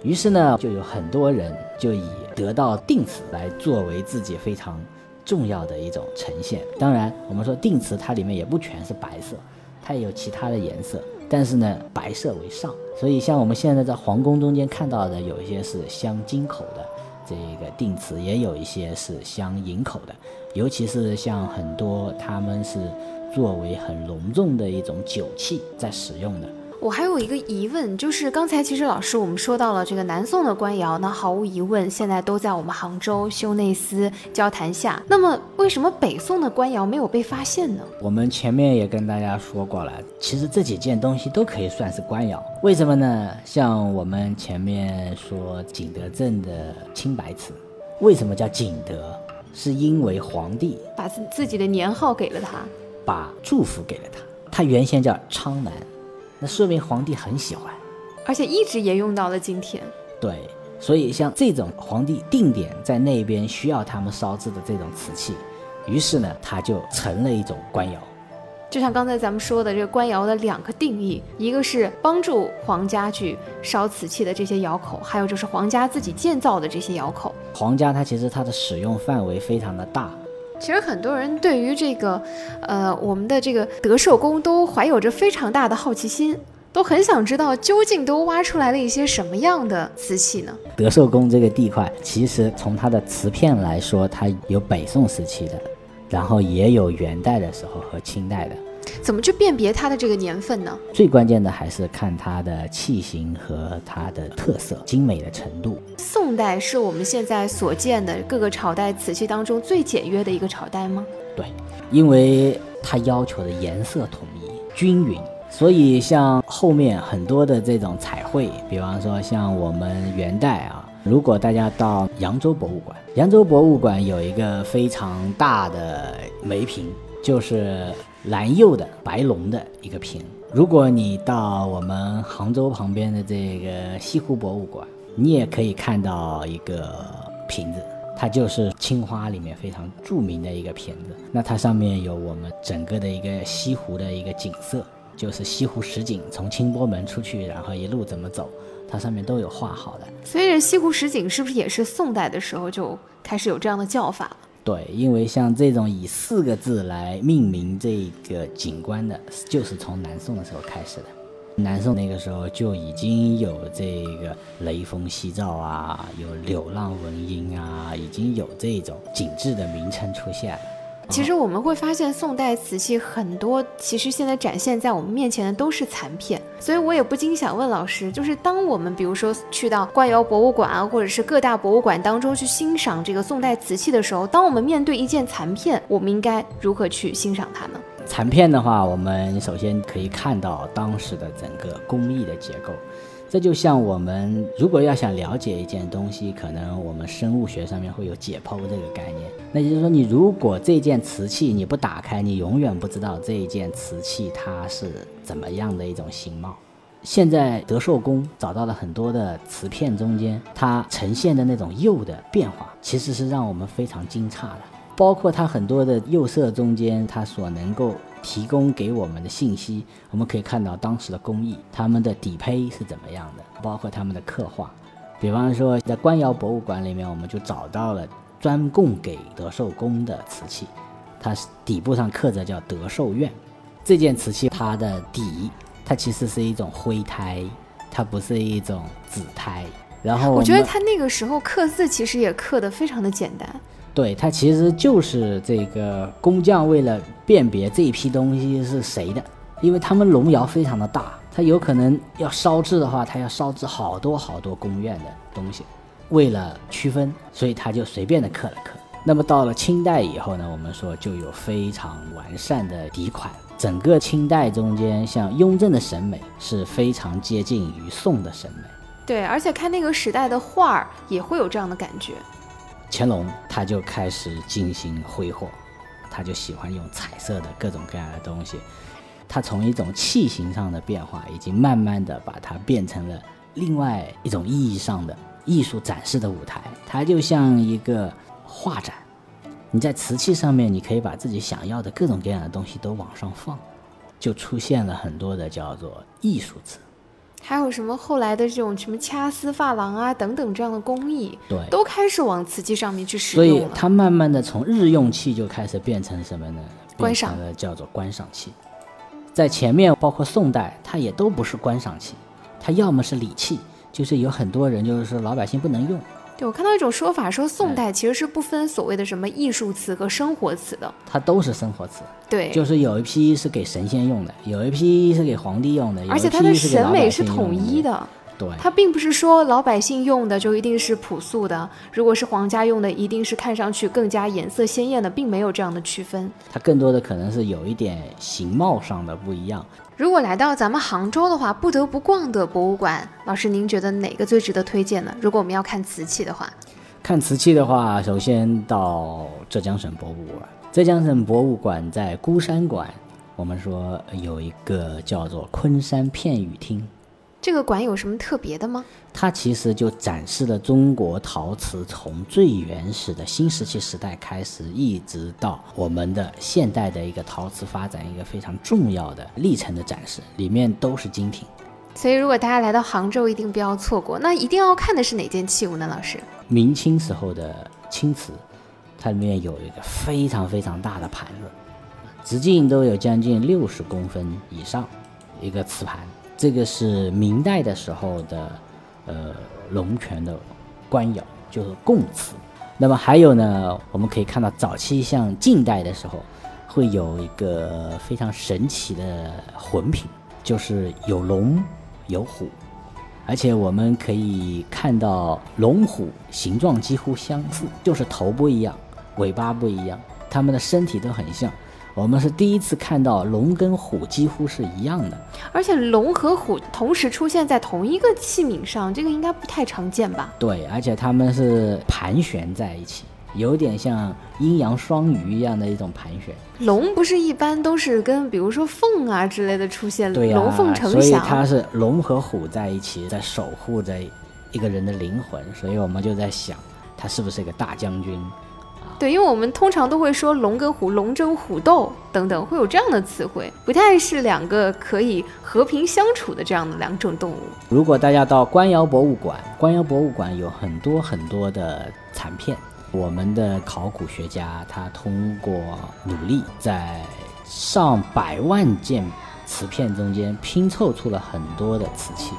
于是呢，就有很多人就以得到定瓷来作为自己非常重要的一种呈现。当然，我们说定瓷它里面也不全是白色，它也有其他的颜色，但是呢，白色为上。所以像我们现在在皇宫中间看到的，有一些是镶金口的这个定瓷，也有一些是镶银口的，尤其是像很多他们是。作为很隆重的一种酒器在使用的。我还有一个疑问，就是刚才其实老师我们说到了这个南宋的官窑，那毫无疑问现在都在我们杭州修内司交坛下。那么为什么北宋的官窑没有被发现呢？我们前面也跟大家说过了，其实这几件东西都可以算是官窑。为什么呢？像我们前面说景德镇的青白瓷，为什么叫景德？是因为皇帝把自自己的年号给了他。把祝福给了他，他原先叫昌南，那说明皇帝很喜欢，而且一直沿用到了今天。对，所以像这种皇帝定点在那边需要他们烧制的这种瓷器，于是呢，它就成了一种官窑。就像刚才咱们说的，这个官窑的两个定义，一个是帮助皇家去烧瓷器的这些窑口，还有就是皇家自己建造的这些窑口。皇家它其实它的使用范围非常的大。其实很多人对于这个，呃，我们的这个德寿宫都怀有着非常大的好奇心，都很想知道究竟都挖出来了一些什么样的瓷器呢？德寿宫这个地块，其实从它的瓷片来说，它有北宋时期的，然后也有元代的时候和清代的。怎么去辨别它的这个年份呢？最关键的还是看它的器型和它的特色、精美的程度。宋代是我们现在所见的各个朝代瓷器当中最简约的一个朝代吗？对，因为它要求的颜色统一、均匀，所以像后面很多的这种彩绘，比方说像我们元代啊，如果大家到扬州博物馆，扬州博物馆有一个非常大的梅瓶，就是。蓝釉的白龙的一个瓶。如果你到我们杭州旁边的这个西湖博物馆，你也可以看到一个瓶子，它就是青花里面非常著名的一个瓶子。那它上面有我们整个的一个西湖的一个景色，就是西湖十景，从清波门出去，然后一路怎么走，它上面都有画好的。所以西湖十景是不是也是宋代的时候就开始有这样的叫法了？对，因为像这种以四个字来命名这个景观的，就是从南宋的时候开始的。南宋那个时候就已经有这个雷锋夕照啊，有柳浪闻莺啊，已经有这种景致的名称出现了。其实我们会发现，宋代瓷器很多，其实现在展现在我们面前的都是残片。所以我也不禁想问老师，就是当我们比如说去到官窑博物馆啊，或者是各大博物馆当中去欣赏这个宋代瓷器的时候，当我们面对一件残片，我们应该如何去欣赏它呢？残片的话，我们首先可以看到当时的整个工艺的结构。这就像我们如果要想了解一件东西，可能我们生物学上面会有解剖这个概念。那就是说，你如果这件瓷器你不打开，你永远不知道这一件瓷器它是怎么样的一种形貌。现在德寿宫找到了很多的瓷片中间，它呈现的那种釉的变化，其实是让我们非常惊诧的。包括它很多的釉色中间，它所能够。提供给我们的信息，我们可以看到当时的工艺，他们的底胚是怎么样的，包括他们的刻画。比方说，在官窑博物馆里面，我们就找到了专供给德寿宫的瓷器，它底部上刻着叫德寿院。这件瓷器它的底，它其实是一种灰胎，它不是一种紫胎。然后我觉得它那个时候刻字其实也刻得非常的简单。对，它其实就是这个工匠为了辨别这一批东西是谁的，因为他们龙窑非常的大，它有可能要烧制的话，它要烧制好多好多宫院的东西，为了区分，所以他就随便的刻了刻。那么到了清代以后呢，我们说就有非常完善的底款。整个清代中间，像雍正的审美是非常接近于宋的审美。对，而且看那个时代的画儿也会有这样的感觉。乾隆他就开始进行挥霍，他就喜欢用彩色的各种各样的东西。他从一种器型上的变化，已经慢慢的把它变成了另外一种意义上的艺术展示的舞台。它就像一个画展，你在瓷器上面，你可以把自己想要的各种各样的东西都往上放，就出现了很多的叫做艺术瓷。还有什么后来的这种什么掐丝珐琅啊等等这样的工艺，对，都开始往瓷器上面去使用所以。它慢慢的从日用器就开始变成什么呢？观赏变成了叫做观赏器。在前面，包括宋代，它也都不是观赏器，它要么是礼器，就是有很多人就是说老百姓不能用，对我看到一种说法，说宋代其实是不分所谓的什么艺术词和生活词的。它都是生活词，对，就是有一批是给神仙用的，有一批是给皇帝用的，而且它的审美是统用一的。对，它并不是说老百姓用的就一定是朴素的，如果是皇家用的，一定是看上去更加颜色鲜艳的，并没有这样的区分。它更多的可能是有一点形貌上的不一样。如果来到咱们杭州的话，不得不逛的博物馆，老师您觉得哪个最值得推荐呢？如果我们要看瓷器的话，看瓷器的话，首先到浙江省博物馆。浙江省博物馆在孤山馆，我们说有一个叫做昆山片语厅，这个馆有什么特别的吗？它其实就展示了中国陶瓷从最原始的新石器时代开始，一直到我们的现代的一个陶瓷发展一个非常重要的历程的展示，里面都是精品。所以如果大家来到杭州，一定不要错过。那一定要看的是哪件器物呢？老师，明清时候的青瓷，它里面有一个非常非常大的盘子，直径都有将近六十公分以上，一个瓷盘。这个是明代的时候的，呃，龙泉的官窑，就是贡瓷。那么还有呢，我们可以看到早期像近代的时候，会有一个非常神奇的混品，就是有龙有虎，而且我们可以看到龙虎形状几乎相似，就是头不一样，尾巴不一样，它们的身体都很像。我们是第一次看到龙跟虎几乎是一样的，而且龙和虎同时出现在同一个器皿上，这个应该不太常见吧？对，而且它们是盘旋在一起，有点像阴阳双鱼一样的一种盘旋。龙不是一般都是跟比如说凤啊之类的出现，龙凤呈祥所以祥。它是龙和虎在一起，在守护着一个人的灵魂，所以我们就在想，他是不是一个大将军？对，因为我们通常都会说龙跟虎、龙争虎斗等等，会有这样的词汇，不太是两个可以和平相处的这样的两种动物。如果大家到官窑博物馆，官窑博物馆有很多很多的残片，我们的考古学家他通过努力，在上百万件瓷片中间拼凑出了很多的瓷器。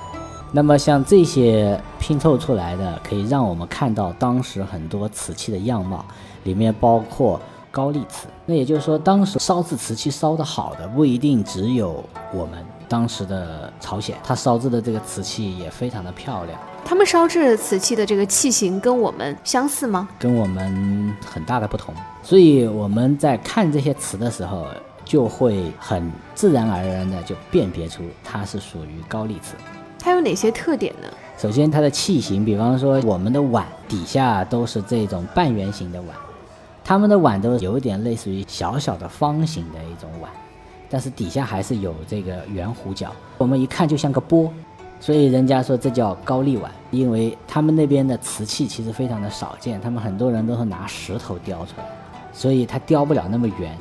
那么像这些拼凑出来的，可以让我们看到当时很多瓷器的样貌，里面包括高丽瓷。那也就是说，当时烧制瓷器烧得好的，不一定只有我们当时的朝鲜，它烧制的这个瓷器也非常的漂亮，他们烧制瓷器的这个器型跟我们相似吗？跟我们很大的不同。所以我们在看这些瓷的时候，就会很自然而然的就辨别出它是属于高丽瓷。它有哪些特点呢？首先，它的器型，比方说我们的碗底下都是这种半圆形的碗，他们的碗都有点类似于小小的方形的一种碗，但是底下还是有这个圆弧角，我们一看就像个钵，所以人家说这叫高丽碗，因为他们那边的瓷器其实非常的少见，他们很多人都是拿石头雕出来，所以它雕不了那么圆。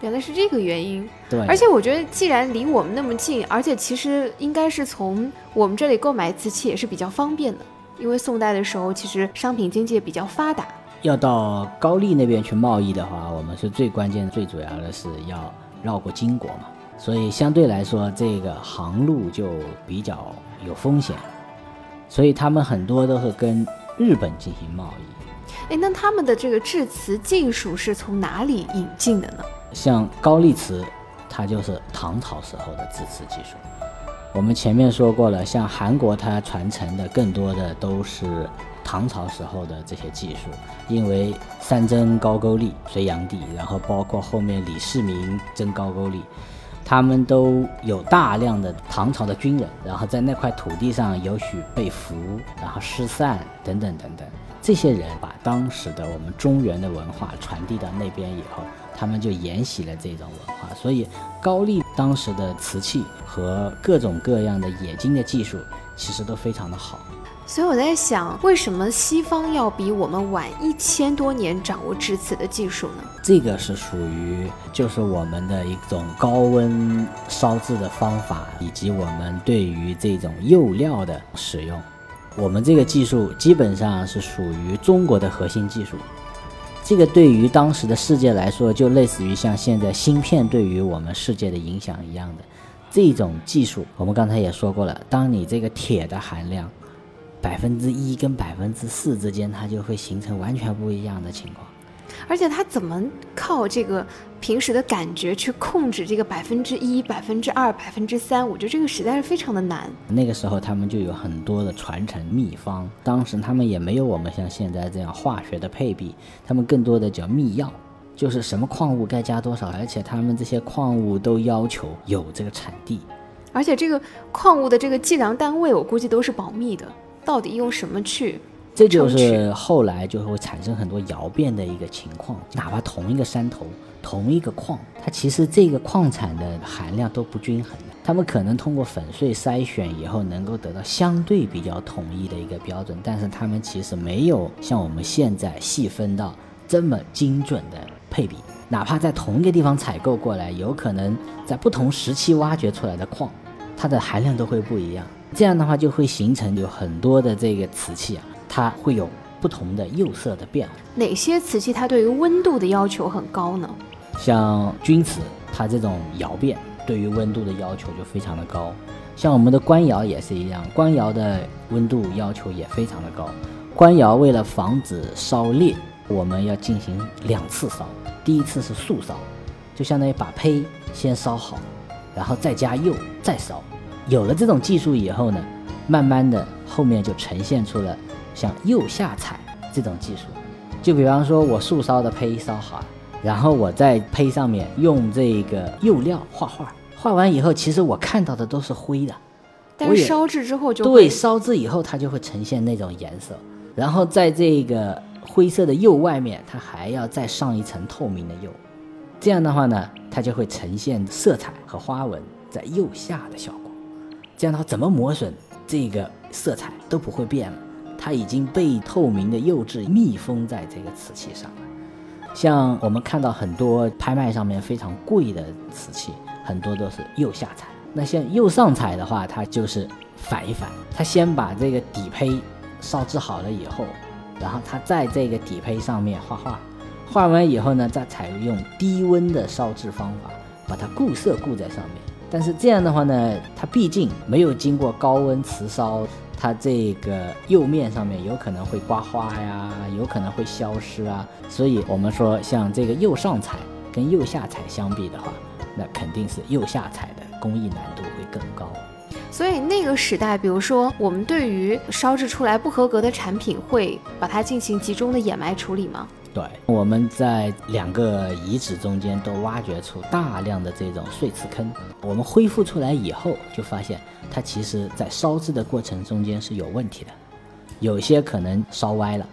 原来是这个原因。对，而且我觉得，既然离我们那么近，而且其实应该是从我们这里购买瓷器也是比较方便的，因为宋代的时候其实商品经济也比较发达。要到高丽那边去贸易的话，我们是最关键、最主要的是要绕过金国嘛，所以相对来说，这个航路就比较有风险，所以他们很多都是跟日本进行贸易。哎，那他们的这个制瓷技术是从哪里引进的呢？像高丽瓷，它就是唐朝时候的制瓷技术。我们前面说过了，像韩国它传承的更多的都是唐朝时候的这些技术，因为三征高句丽、隋炀帝，然后包括后面李世民征高句丽，他们都有大量的唐朝的军人，然后在那块土地上有许被俘，然后失散等等等等。这些人把当时的我们中原的文化传递到那边以后，他们就沿袭了这种文化，所以高丽当时的瓷器和各种各样的冶金的技术其实都非常的好。所以我在想，为什么西方要比我们晚一千多年掌握制瓷的技术呢？这个是属于就是我们的一种高温烧制的方法，以及我们对于这种釉料的使用。我们这个技术基本上是属于中国的核心技术，这个对于当时的世界来说，就类似于像现在芯片对于我们世界的影响一样的这种技术。我们刚才也说过了，当你这个铁的含量百分之一跟百分之四之间，它就会形成完全不一样的情况。而且它怎么靠这个平时的感觉去控制这个百分之一、百分之二、百分之三？我觉得这个实在是非常的难。那个时候他们就有很多的传承秘方，当时他们也没有我们像现在这样化学的配比，他们更多的叫秘药，就是什么矿物该加多少，而且他们这些矿物都要求有这个产地，而且这个矿物的这个计量单位，我估计都是保密的，到底用什么去？这就是后来就会产生很多窑变的一个情况，哪怕同一个山头、同一个矿，它其实这个矿产的含量都不均衡的。他们可能通过粉碎筛选以后，能够得到相对比较统一的一个标准，但是他们其实没有像我们现在细分到这么精准的配比。哪怕在同一个地方采购过来，有可能在不同时期挖掘出来的矿，它的含量都会不一样。这样的话，就会形成有很多的这个瓷器啊。它会有不同的釉色的变化。哪些瓷器它对于温度的要求很高呢？像钧瓷，它这种窑变对于温度的要求就非常的高。像我们的官窑也是一样，官窑的温度要求也非常的高。官窑为了防止烧裂，我们要进行两次烧。第一次是素烧，就相当于把胚先烧好，然后再加釉再烧。有了这种技术以后呢，慢慢的后面就呈现出了。像釉下彩这种技术，就比方说我素烧的胚烧好了，然后我在胚上面用这个釉料画画，画完以后，其实我看到的都是灰的，但是烧制之后就对，烧制以后它就会呈现那种颜色，然后在这个灰色的釉外面，它还要再上一层透明的釉，这样的话呢，它就会呈现色彩和花纹在釉下的效果，这样的话怎么磨损这个色彩都不会变了。它已经被透明的釉质密封在这个瓷器上了。像我们看到很多拍卖上面非常贵的瓷器，很多都是釉下彩。那像釉上彩的话，它就是反一反，它先把这个底胚烧制好了以后，然后它在这个底胚上面画画，画完以后呢，再采用低温的烧制方法，把它固色固在上面。但是这样的话呢，它毕竟没有经过高温瓷烧。它这个釉面上面有可能会刮花呀，有可能会消失啊，所以我们说像这个釉上彩跟釉下彩相比的话，那肯定是釉下彩的工艺难度会更高。所以那个时代，比如说我们对于烧制出来不合格的产品，会把它进行集中的掩埋处理吗？对，我们在两个遗址中间都挖掘出大量的这种碎瓷坑。我们恢复出来以后，就发现它其实在烧制的过程中间是有问题的，有些可能烧歪了，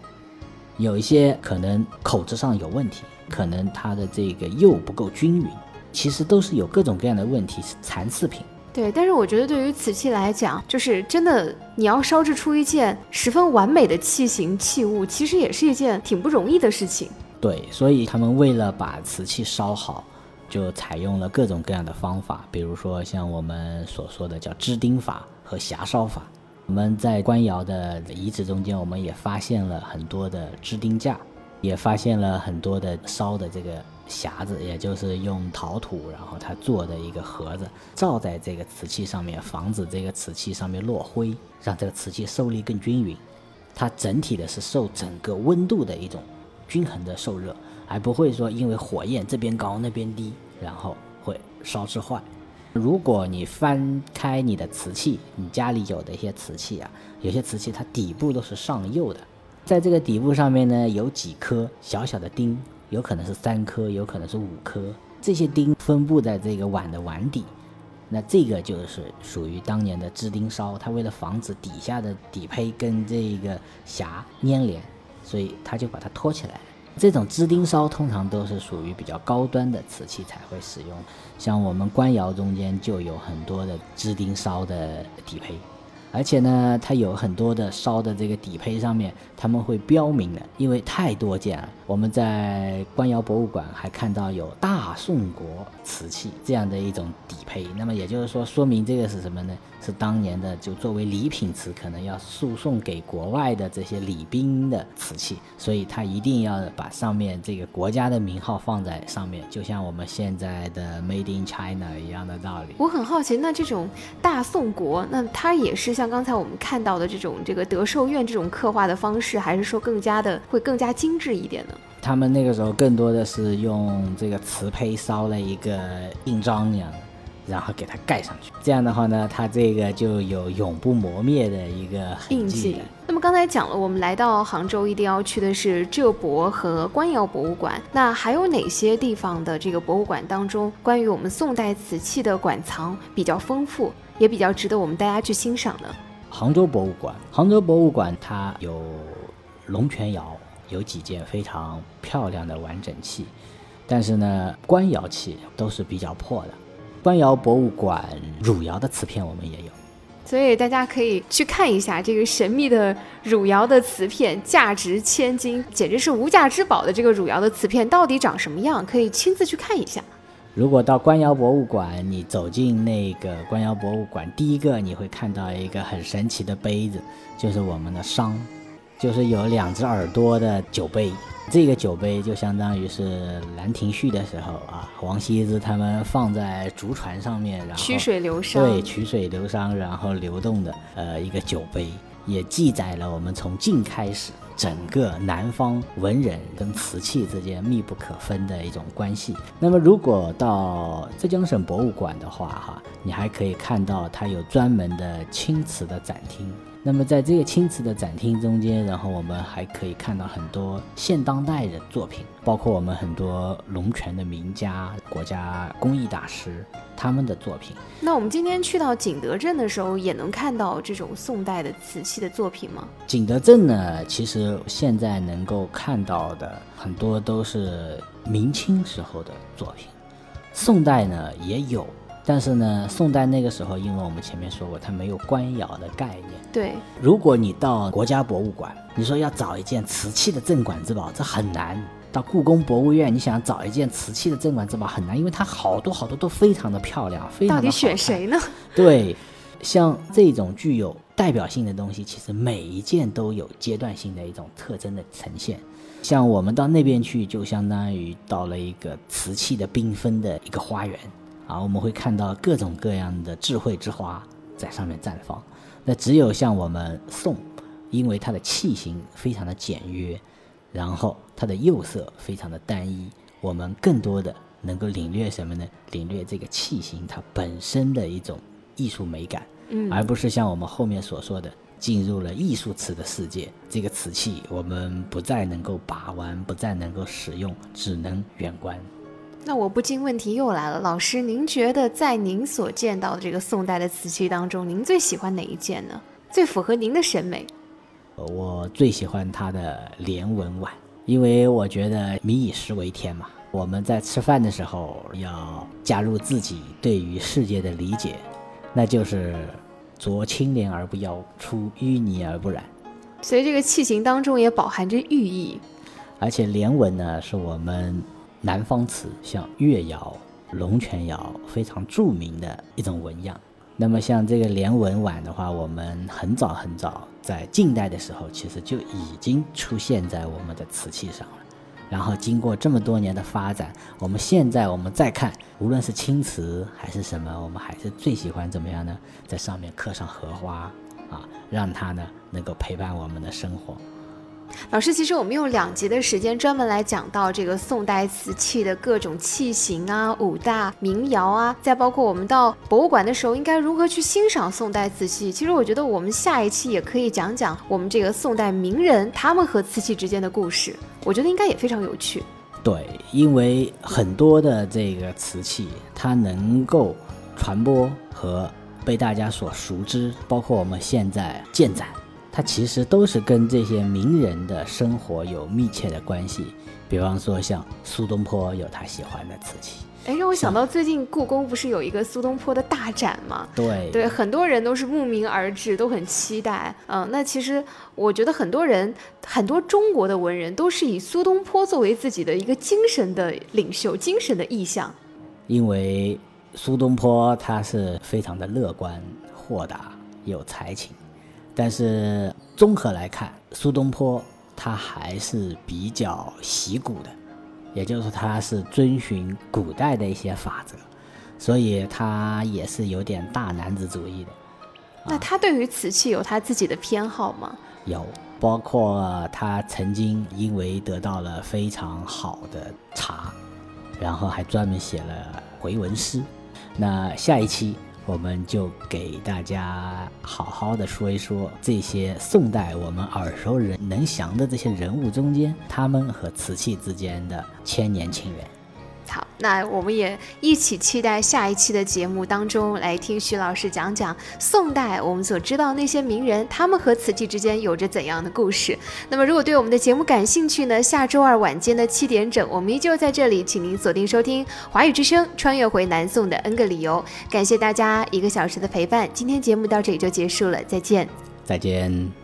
有一些可能口子上有问题，可能它的这个釉不够均匀，其实都是有各种各样的问题，是残次品。对，但是我觉得对于瓷器来讲，就是真的，你要烧制出一件十分完美的器型器物，其实也是一件挺不容易的事情。对，所以他们为了把瓷器烧好，就采用了各种各样的方法，比如说像我们所说的叫支钉法和匣烧法。我们在官窑的遗址中间，我们也发现了很多的支钉架，也发现了很多的烧的这个。匣子，也就是用陶土，然后它做的一个盒子，罩在这个瓷器上面，防止这个瓷器上面落灰，让这个瓷器受力更均匀。它整体的是受整个温度的一种均衡的受热，而不会说因为火焰这边高那边低，然后会烧制坏。如果你翻开你的瓷器，你家里有的一些瓷器啊，有些瓷器它底部都是上釉的，在这个底部上面呢，有几颗小小的钉，有可能是三颗，有可能是五颗。这些钉分布在这个碗的碗底，那这个就是属于当年的支钉烧。它为了防止底下的底胚跟这个匣粘连，所以它就把它托起来。这种支钉烧通常都是属于比较高端的瓷器才会使用，像我们官窑中间就有很多的支钉烧的底胚。而且呢，它有很多的烧的这个底胚上面，他们会标明的，因为太多见了。我们在官窑博物馆还看到有大宋国瓷器这样的一种底胚，那么也就是说，说明这个是什么呢？是当年的就作为礼品瓷，可能要输送给国外的这些礼宾的瓷器，所以它一定要把上面这个国家的名号放在上面，就像我们现在的 Made in China 一样的道理。我很好奇，那这种大宋国，那它也是像刚才我们看到的这种这个德寿院这种刻画的方式，还是说更加的会更加精致一点呢？他们那个时候更多的是用这个瓷胚烧了一个印章一样的。然后给它盖上去，这样的话呢，它这个就有永不磨灭的一个印记。那么刚才讲了，我们来到杭州一定要去的是浙博和官窑博物馆。那还有哪些地方的这个博物馆当中，关于我们宋代瓷器的馆藏比较丰富，也比较值得我们大家去欣赏呢？杭州博物馆，杭州博物馆它有龙泉窑，有几件非常漂亮的完整器，但是呢，官窑器都是比较破的。官窑博物馆汝窑的瓷片我们也有，所以大家可以去看一下这个神秘的汝窑的瓷片，价值千金，简直是无价之宝的这个汝窑的瓷片到底长什么样？可以亲自去看一下。如果到官窑博物馆，你走进那个官窑博物馆，第一个你会看到一个很神奇的杯子，就是我们的觞，就是有两只耳朵的酒杯。这个酒杯就相当于是《兰亭序》的时候啊，王羲之他们放在竹船上面，然后曲水流觞，对，曲水流觞，然后流动的呃一个酒杯，也记载了我们从晋开始整个南方文人跟瓷器之间密不可分的一种关系。那么如果到浙江省博物馆的话，哈，你还可以看到它有专门的青瓷的展厅。那么在这个青瓷的展厅中间，然后我们还可以看到很多现当代的作品，包括我们很多龙泉的名家、国家工艺大师他们的作品。那我们今天去到景德镇的时候，也能看到这种宋代的瓷器的作品吗？景德镇呢，其实现在能够看到的很多都是明清时候的作品，宋代呢也有。但是呢，宋代那个时候，因为我们前面说过，它没有官窑的概念。对，如果你到国家博物馆，你说要找一件瓷器的镇馆之宝，这很难。到故宫博物院，你想找一件瓷器的镇馆之宝很难，因为它好多好多都非常的漂亮，非常的到底选谁呢？对，像这种具有代表性的东西，其实每一件都有阶段性的一种特征的呈现。像我们到那边去，就相当于到了一个瓷器的缤纷的一个花园。啊，我们会看到各种各样的智慧之花在上面绽放。那只有像我们宋，因为它的器型非常的简约，然后它的釉色非常的单一，我们更多的能够领略什么呢？领略这个器型它本身的一种艺术美感，而不是像我们后面所说的进入了艺术瓷的世界，这个瓷器我们不再能够把玩，不再能够使用，只能远观。那我不禁问题又来了，老师，您觉得在您所见到的这个宋代的瓷器当中，您最喜欢哪一件呢？最符合您的审美？我最喜欢它的莲纹碗，因为我觉得民以食为天嘛。我们在吃饭的时候要加入自己对于世界的理解，那就是濯清涟而不妖，出淤泥而不染。所以这个器型当中也饱含着寓意。而且莲纹呢，是我们。南方瓷像越窑、龙泉窑非常著名的一种纹样。那么像这个连纹碗的话，我们很早很早在近代的时候，其实就已经出现在我们的瓷器上了。然后经过这么多年的发展，我们现在我们再看，无论是青瓷还是什么，我们还是最喜欢怎么样呢？在上面刻上荷花啊，让它呢能够陪伴我们的生活。老师，其实我们用两集的时间专门来讲到这个宋代瓷器的各种器型啊、五大名窑啊，再包括我们到博物馆的时候应该如何去欣赏宋代瓷器。其实我觉得我们下一期也可以讲讲我们这个宋代名人他们和瓷器之间的故事，*laughs* 我觉得应该也非常有趣。对，因为很多的这个瓷器，它能够传播和被大家所熟知，包括我们现在建展。它其实都是跟这些名人的生活有密切的关系，比方说像苏东坡有他喜欢的瓷器。哎，让我想到最近故宫不是有一个苏东坡的大展吗？对对，很多人都是慕名而至，都很期待。嗯，那其实我觉得很多人，很多中国的文人都是以苏东坡作为自己的一个精神的领袖、精神的意象。因为苏东坡他是非常的乐观、豁达、有才情。但是综合来看，苏东坡他还是比较习古的，也就是说他是遵循古代的一些法则，所以他也是有点大男子主义的。那他对于瓷器有他自己的偏好吗？有，包括他曾经因为得到了非常好的茶，然后还专门写了回文诗。那下一期。我们就给大家好好的说一说这些宋代我们耳熟人能详的这些人物中间，他们和瓷器之间的千年情缘。好，那我们也一起期待下一期的节目当中来听徐老师讲讲宋代我们所知道那些名人，他们和瓷器之间有着怎样的故事。那么，如果对我们的节目感兴趣呢？下周二晚间的七点整，我们依旧在这里，请您锁定收听华语之声，穿越回南宋的 N 个理由。感谢大家一个小时的陪伴，今天节目到这里就结束了，再见，再见。